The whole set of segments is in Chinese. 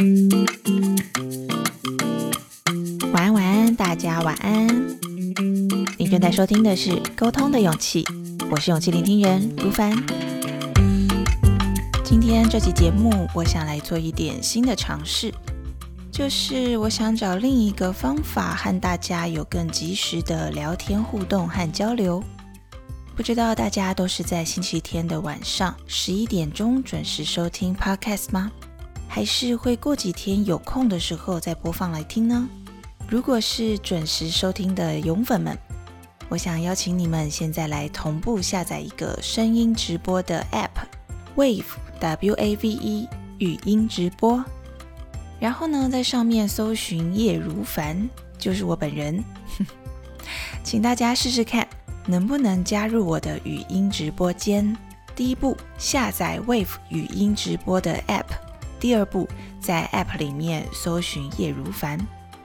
晚安，晚安，大家晚安。你正在收听的是《沟通的勇气》，我是勇气聆听人如凡。今天这期节目，我想来做一点新的尝试，就是我想找另一个方法和大家有更及时的聊天互动和交流。不知道大家都是在星期天的晚上十一点钟准时收听 Podcast 吗？还是会过几天有空的时候再播放来听呢？如果是准时收听的勇粉们，我想邀请你们现在来同步下载一个声音直播的 App，Wave W A V E 语音直播，然后呢，在上面搜寻叶如凡，就是我本人，请大家试试看。能不能加入我的语音直播间？第一步，下载 Wave 语音直播的 App；第二步，在 App 里面搜寻叶如凡；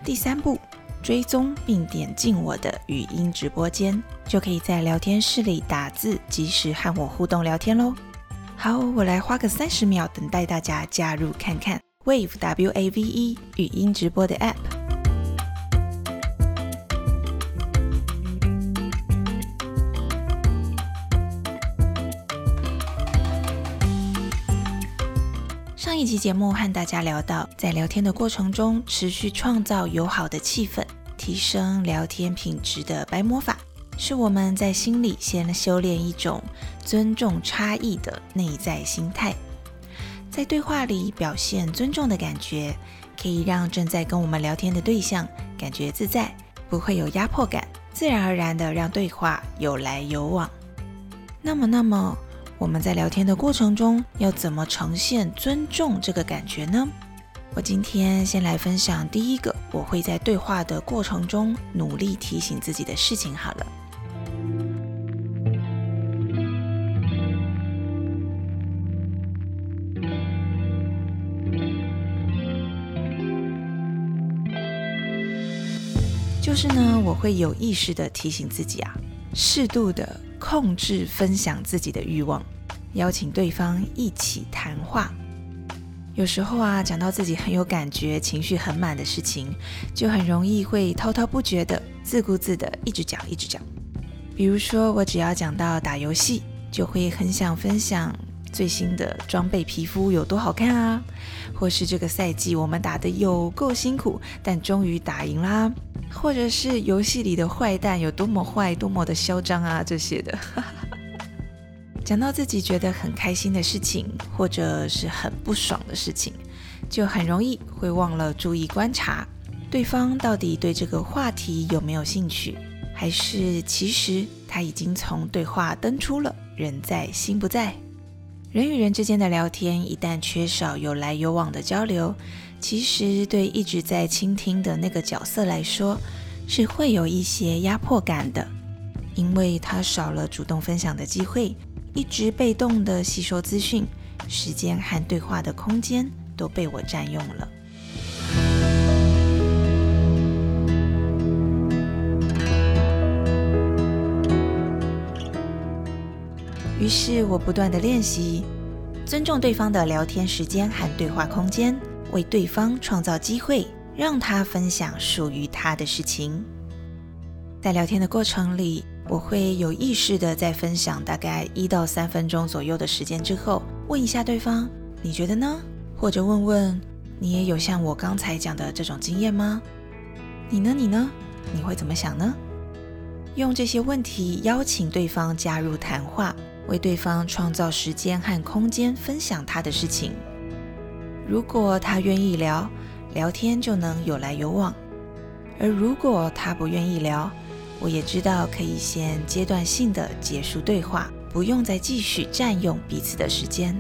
第三步，追踪并点进我的语音直播间，就可以在聊天室里打字，及时和我互动聊天喽。好，我来花个三十秒等待大家加入看看 Wave W A V E 语音直播的 App。上一集节目和大家聊到，在聊天的过程中持续创造友好的气氛，提升聊天品质的白魔法，是我们在心里先修炼一种尊重差异的内在心态，在对话里表现尊重的感觉，可以让正在跟我们聊天的对象感觉自在，不会有压迫感，自然而然的让对话有来有往。那么，那么。我们在聊天的过程中要怎么呈现尊重这个感觉呢？我今天先来分享第一个，我会在对话的过程中努力提醒自己的事情。好了，就是呢，我会有意识的提醒自己啊，适度的。控制分享自己的欲望，邀请对方一起谈话。有时候啊，讲到自己很有感觉、情绪很满的事情，就很容易会滔滔不绝的、自顾自的一直讲、一直讲。比如说，我只要讲到打游戏，就会很想分享最新的装备、皮肤有多好看啊，或是这个赛季我们打的有够辛苦，但终于打赢啦。或者是游戏里的坏蛋有多么坏、多么的嚣张啊，这些的。讲到自己觉得很开心的事情，或者是很不爽的事情，就很容易会忘了注意观察对方到底对这个话题有没有兴趣，还是其实他已经从对话登出了，人在心不在。人与人之间的聊天，一旦缺少有来有往的交流。其实，对一直在倾听的那个角色来说，是会有一些压迫感的，因为他少了主动分享的机会，一直被动的吸收资讯，时间和对话的空间都被我占用了。于是我不断的练习，尊重对方的聊天时间和对话空间。为对方创造机会，让他分享属于他的事情。在聊天的过程里，我会有意识的在分享大概一到三分钟左右的时间之后，问一下对方：“你觉得呢？”或者问问：“你也有像我刚才讲的这种经验吗？”你呢？你呢？你会怎么想呢？用这些问题邀请对方加入谈话，为对方创造时间和空间，分享他的事情。如果他愿意聊，聊天就能有来有往；而如果他不愿意聊，我也知道可以先阶段性的结束对话，不用再继续占用彼此的时间。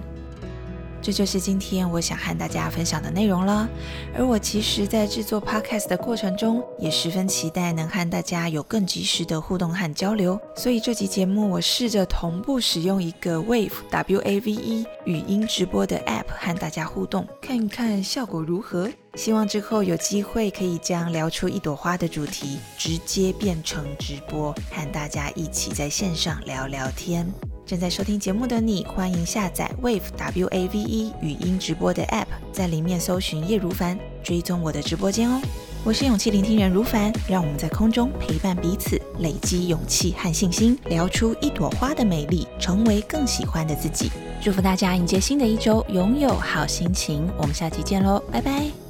这就是今天我想和大家分享的内容了。而我其实，在制作 podcast 的过程中，也十分期待能和大家有更及时的互动和交流。所以这集节目，我试着同步使用一个 Wave W A V E 语音直播的 app 和大家互动，看一看效果如何。希望之后有机会可以将聊出一朵花的主题直接变成直播，和大家一起在线上聊聊天。正在收听节目的你，欢迎下载 Wave W A V E 语音直播的 App，在里面搜寻叶如凡，追踪我的直播间哦。我是勇气聆听人如凡，让我们在空中陪伴彼此，累积勇气和信心，聊出一朵花的美丽，成为更喜欢的自己。祝福大家迎接新的一周，拥有好心情。我们下期见喽，拜拜。